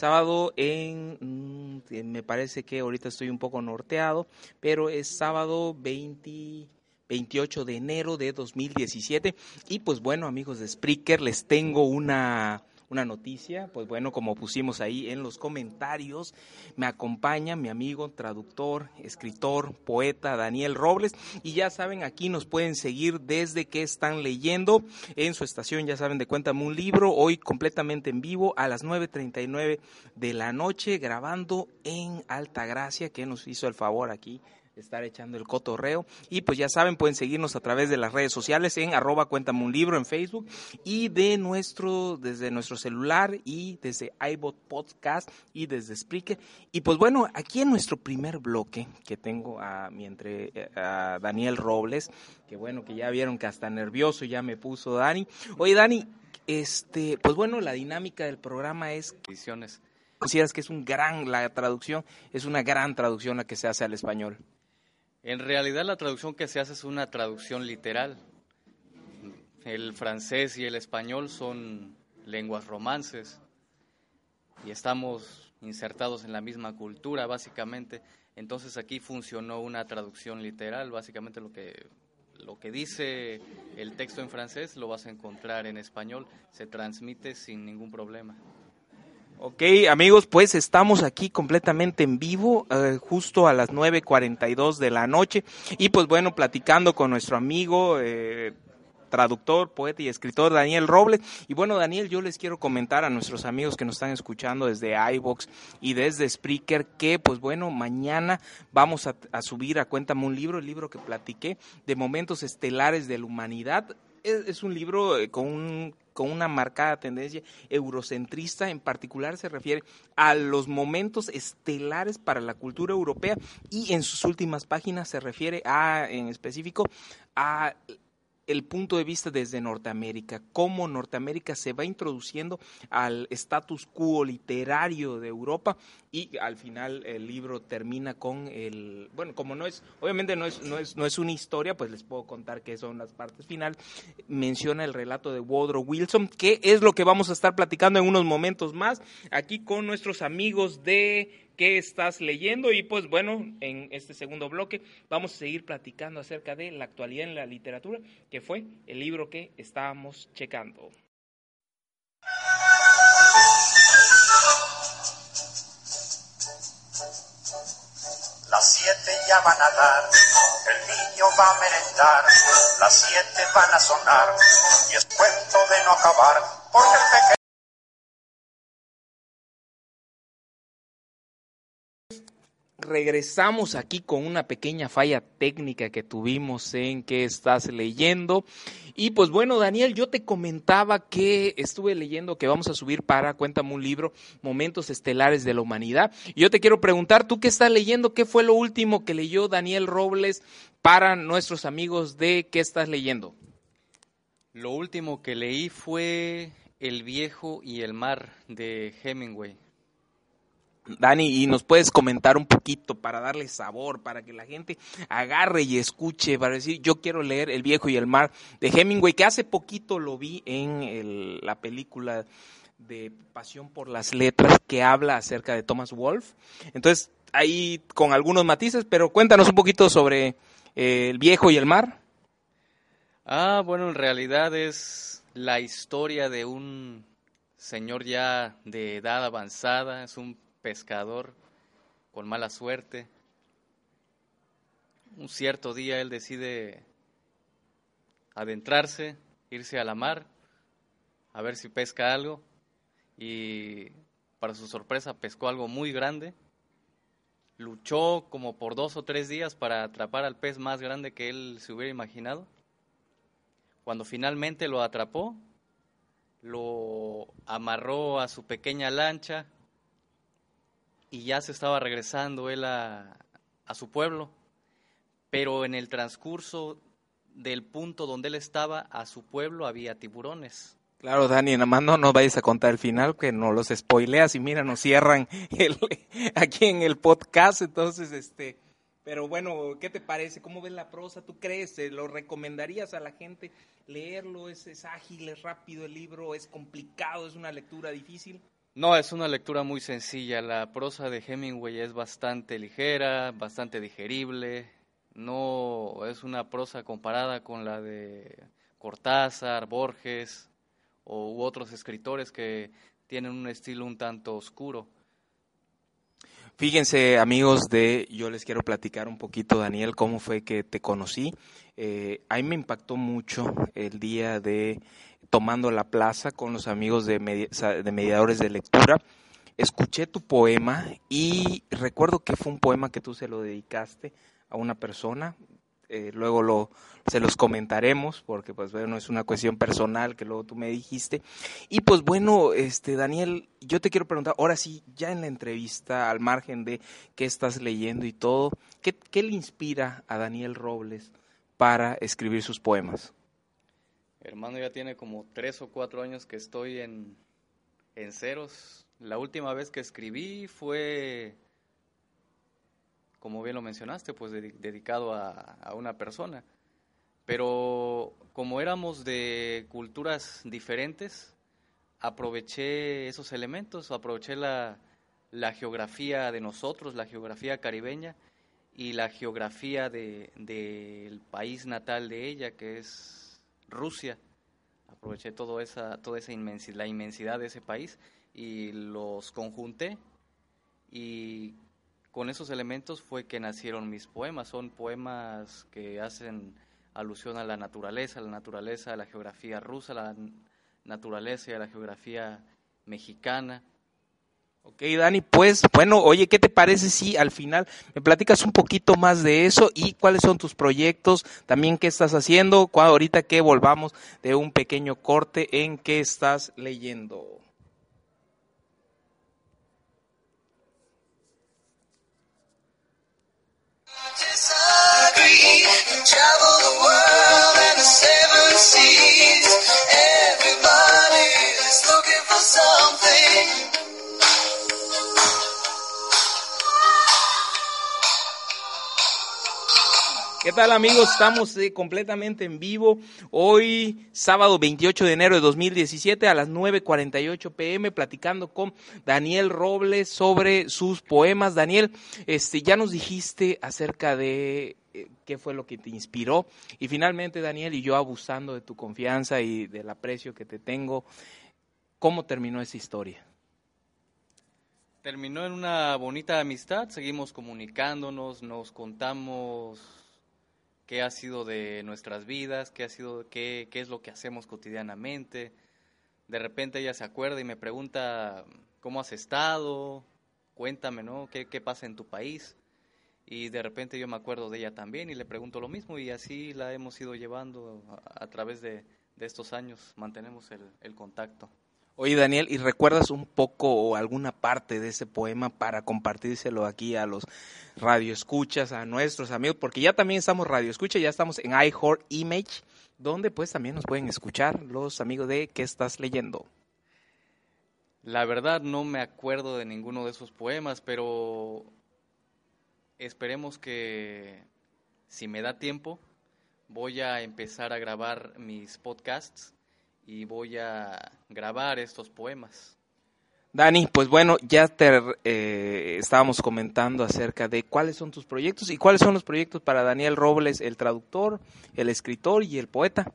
Sábado en, mm, me parece que ahorita estoy un poco norteado, pero es sábado 20, 28 de enero de 2017. Y pues bueno, amigos de Spreaker, les tengo una una noticia, pues bueno, como pusimos ahí en los comentarios, me acompaña mi amigo, traductor, escritor, poeta Daniel Robles y ya saben, aquí nos pueden seguir desde que están leyendo en su estación, ya saben, de Cuéntame un libro, hoy completamente en vivo a las 9.39 de la noche, grabando en Alta Gracia, que nos hizo el favor aquí estar echando el cotorreo. Y pues ya saben, pueden seguirnos a través de las redes sociales en arroba cuéntame un libro en Facebook y de nuestro, desde nuestro celular y desde iBot Podcast y desde Spreaker. Y pues bueno, aquí en nuestro primer bloque que tengo a mi entre a Daniel Robles, que bueno, que ya vieron que hasta nervioso ya me puso Dani. Oye Dani, este, pues bueno, la dinámica del programa es. ¿Consideras que es un gran, la traducción, es una gran traducción la que se hace al español? En realidad la traducción que se hace es una traducción literal. El francés y el español son lenguas romances y estamos insertados en la misma cultura básicamente. Entonces aquí funcionó una traducción literal, básicamente lo que lo que dice el texto en francés lo vas a encontrar en español, se transmite sin ningún problema. Ok, amigos, pues estamos aquí completamente en vivo, eh, justo a las 9.42 de la noche, y pues bueno, platicando con nuestro amigo, eh, traductor, poeta y escritor Daniel Robles. Y bueno, Daniel, yo les quiero comentar a nuestros amigos que nos están escuchando desde iBox y desde Spreaker que, pues bueno, mañana vamos a, subir a Cuéntame un libro, el libro que platiqué de momentos estelares de la humanidad es, un libro eh, con, con una marcada tendencia eurocentrista, en particular se refiere a los momentos estelares para la cultura europea y en sus últimas páginas se refiere a, en específico, a el punto de vista desde Norteamérica, cómo Norteamérica se va introduciendo al status quo literario de Europa y al final el libro termina con el, bueno, como no es, obviamente no es, no es, no es una historia, pues les puedo contar que son las partes finales, menciona el relato de Woodrow Wilson, que es lo que vamos a estar platicando en unos momentos más, aquí con nuestros amigos de qué estás leyendo y pues bueno, en este segundo bloque vamos a seguir platicando acerca de la actualidad en la literatura, que fue el libro que estábamos checando. Las siete ya van a dar, el niño va a merendar, las siete van a sonar y es cuento de no acabar, porque el pequeño regresamos aquí con una pequeña falla técnica que tuvimos en que estás leyendo. Y pues bueno, Daniel, yo te comentaba que estuve leyendo que vamos a subir para Cuéntame un libro, Momentos Estelares de la Humanidad. Y yo te quiero preguntar, ¿tú qué estás leyendo? ¿Qué fue lo último que leyó Daniel Robles para nuestros amigos de qué estás leyendo? Lo último que leí fue El viejo y el mar de Hemingway. Dani, y nos puedes comentar un poquito para darle sabor, para que la gente agarre y escuche, para decir, yo quiero leer El viejo y el mar de Hemingway, que hace poquito lo vi en la película de Pasión por las Letras, que habla acerca de Thomas Wolfe. Entonces, ahí con algunos matices, pero cuéntanos un poquito sobre eh, El viejo y el mar. Ah, bueno, en realidad es la historia de un señor ya de edad avanzada, es un pescador con mala suerte. Un cierto día él decide adentrarse, irse a la mar, a ver si pesca algo y para su sorpresa pescó algo muy grande. Luchó como por dos o tres días para atrapar al pez más grande que él se hubiera imaginado. Cuando finalmente lo atrapó, lo amarró a su pequeña lancha, y ya se estaba regresando él a, su pueblo, pero en el transcurso del punto donde él estaba a su pueblo había tiburones. Claro, Dani, nada no nos vayas a contar el final, que no los spoileas y mira, nos cierran el, aquí en el podcast, entonces, este, pero bueno, ¿qué te parece? ¿Cómo ves la prosa? ¿Tú crees? ¿Lo recomendarías a la gente leerlo? ¿Es, es ágil, es rápido el libro? ¿Es complicado? ¿Es una lectura difícil? No, es una lectura muy sencilla. La prosa de Hemingway es bastante ligera, bastante digerible. No es una prosa comparada con la de Cortázar, Borges o u otros escritores que tienen un estilo un tanto oscuro. Fíjense, amigos de Yo les quiero platicar un poquito, Daniel, cómo fue que te conocí. Eh, a me impactó mucho el día de tomando la plaza con los amigos de, de mediadores de lectura. Escuché tu poema y recuerdo que fue un poema que tú se lo dedicaste a una persona, eh, luego lo, se los comentaremos porque pues bueno es una cuestión personal que luego tú me dijiste. Y pues bueno este Daniel yo te quiero preguntar ahora sí ya en la entrevista al margen de qué estás leyendo y todo qué, qué le inspira a Daniel Robles para escribir sus poemas hermano ya tiene como tres o cuatro años que estoy en en ceros la última vez que escribí fue como bien lo mencionaste, pues dedicado a, una persona. Pero como éramos de culturas diferentes, aproveché esos elementos, aproveché la, geografía de nosotros, la geografía caribeña y la geografía del país natal de ella, que es Rusia. Aproveché todo esa, toda esa inmensidad, la inmensidad de ese país y los conjunté y con esos elementos fue que nacieron mis poemas. Son poemas que hacen alusión a la naturaleza, a la naturaleza, a la geografía rusa, a la naturaleza y a la geografía mexicana. Ok, Dani, pues bueno, oye, ¿qué te parece si al final me platicas un poquito más de eso y cuáles son tus proyectos, también qué estás haciendo, ahorita que volvamos de un pequeño corte en qué estás leyendo? ¿Qué tal amigos? Estamos eh, completamente en vivo. Hoy, sábado 28 de enero de 2017 a las 9.48 pm, platicando con Daniel Robles sobre sus poemas. Daniel, este, ya nos dijiste acerca de eh, qué fue lo que te inspiró. Y finalmente, Daniel, y yo abusando de tu confianza y del aprecio que te tengo, ¿cómo terminó esa historia? Terminó en una bonita amistad, seguimos comunicándonos, nos contamos qué ha sido de nuestras vidas, qué ha sido, qué, qué es lo que hacemos cotidianamente. De repente ella se acuerda y me pregunta cómo has estado, cuéntame, ¿no? ¿Qué, qué pasa en tu país? Y de repente yo me acuerdo de ella también y le pregunto lo mismo y así la hemos ido llevando a, través de, de, estos años, mantenemos el, el contacto. Oye, Daniel, ¿y recuerdas un poco o alguna parte de ese poema para compartírselo aquí a los radioescuchas, a nuestros amigos? Porque ya también estamos radioescucha, ya estamos en iHeart Image, donde pues también nos pueden escuchar los amigos de ¿Qué estás leyendo? La verdad no me acuerdo de ninguno de esos poemas, pero esperemos que si me da tiempo voy a empezar a grabar mis podcasts y voy a grabar estos poemas. Dani, pues bueno, ya te eh, estábamos comentando acerca de cuáles son tus proyectos y cuáles son los proyectos para Daniel Robles, el traductor, el escritor y el poeta.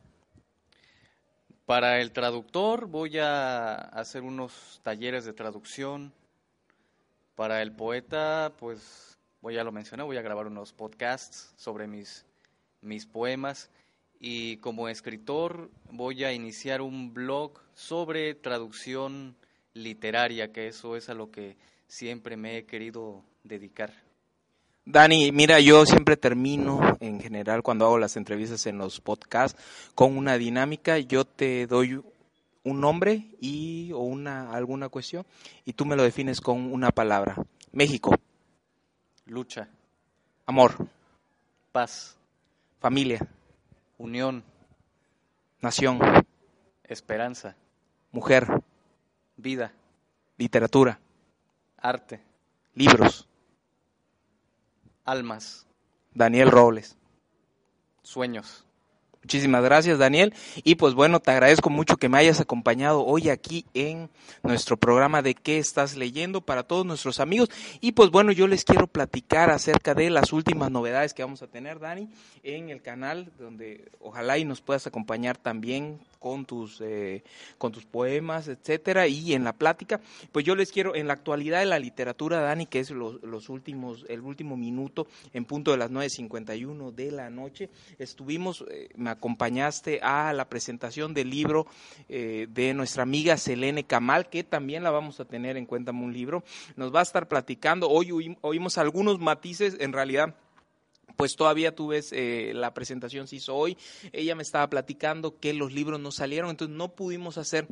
Para el traductor voy a hacer unos talleres de traducción. Para el poeta, pues voy a lo mencioné, voy a grabar unos podcasts sobre mis, mis poemas y como escritor voy a iniciar un blog sobre traducción literaria, que eso es a lo que siempre me he querido dedicar. Dani, mira, yo siempre termino en general cuando hago las entrevistas en los podcasts con una dinámica, yo te doy un nombre y o una alguna cuestión y tú me lo defines con una palabra. México. Lucha. Amor. Paz. Familia. Unión. Nación. Esperanza. Mujer. Vida. Literatura. Arte. Libros. Almas. Daniel Robles. Sueños. Muchísimas gracias, Daniel. Y pues bueno, te agradezco mucho que me hayas acompañado hoy aquí en nuestro programa de qué estás leyendo para todos nuestros amigos. Y pues bueno, yo les quiero platicar acerca de las últimas novedades que vamos a tener, Dani, en el canal, donde ojalá y nos puedas acompañar también con tus eh, con tus poemas, etcétera, y en la plática, pues yo les quiero en la actualidad de la literatura, Dani, que es los, los últimos el último minuto en punto de las 9:51 de la noche, estuvimos eh, me acompañaste a la presentación del libro eh, de nuestra amiga Selene Kamal, que también la vamos a tener en cuenta un libro. Nos va a estar platicando, hoy oímos algunos matices, en realidad pues todavía tú ves eh, la presentación se hizo hoy. Ella me estaba platicando que los libros no salieron, entonces no pudimos hacer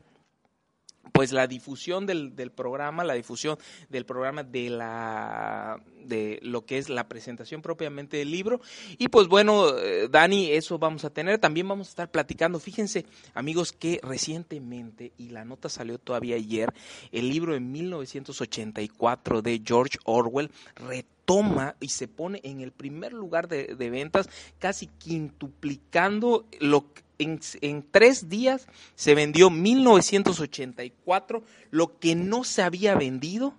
pues la difusión del, del, programa, la difusión del programa de la de lo que es la presentación propiamente del libro. Y pues bueno eh, Dani eso vamos a tener. También vamos a estar platicando. Fíjense amigos que recientemente y la nota salió todavía ayer el libro de 1984 de George Orwell toma y se pone en el primer lugar de, de ventas, casi quintuplicando lo en, tres días se vendió 1984, lo que no se había vendido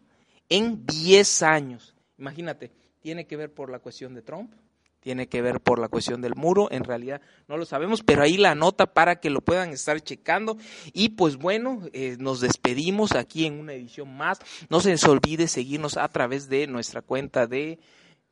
en 10 años. Imagínate, tiene que ver por la cuestión de Trump, tiene que ver por la cuestión del muro, en realidad no lo sabemos, pero ahí la nota para que lo puedan estar checando. Y pues bueno, eh, nos despedimos aquí en una edición más. No se les olvide seguirnos a través de nuestra cuenta de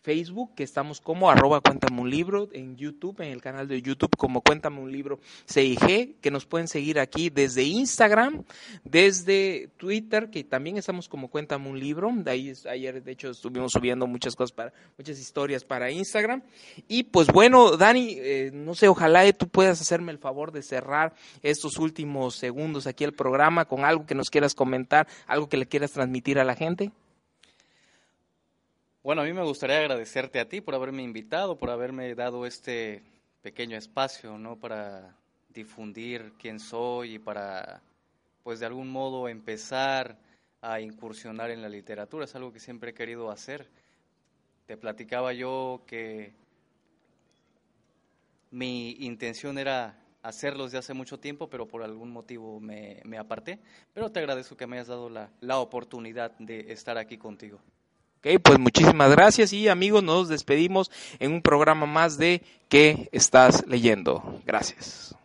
Facebook, que estamos como arroba cuéntame un libro, en YouTube, en el canal de YouTube como cuéntame un libro CIG, que nos pueden seguir aquí desde Instagram, desde Twitter, que también estamos como cuéntame un libro, de ahí ayer de hecho estuvimos subiendo muchas cosas para, muchas historias para Instagram. Y pues bueno, Dani, eh, no sé, ojalá tú puedas hacerme el favor de cerrar estos últimos segundos aquí el programa con algo que nos quieras comentar, algo que le quieras transmitir a la gente. Bueno, a mí me gustaría agradecerte a ti por haberme invitado, por haberme dado este pequeño espacio, ¿no? Para difundir quién soy y para, pues de algún modo, empezar a incursionar en la literatura. Es algo que siempre he querido hacer. Te platicaba yo que mi intención era hacerlo desde hace mucho tiempo, pero por algún motivo me, me aparté. Pero te agradezco que me hayas dado la, la oportunidad de estar aquí contigo. Ok, pues muchísimas gracias y amigos, nos despedimos en un programa más de ¿Qué estás leyendo? Gracias.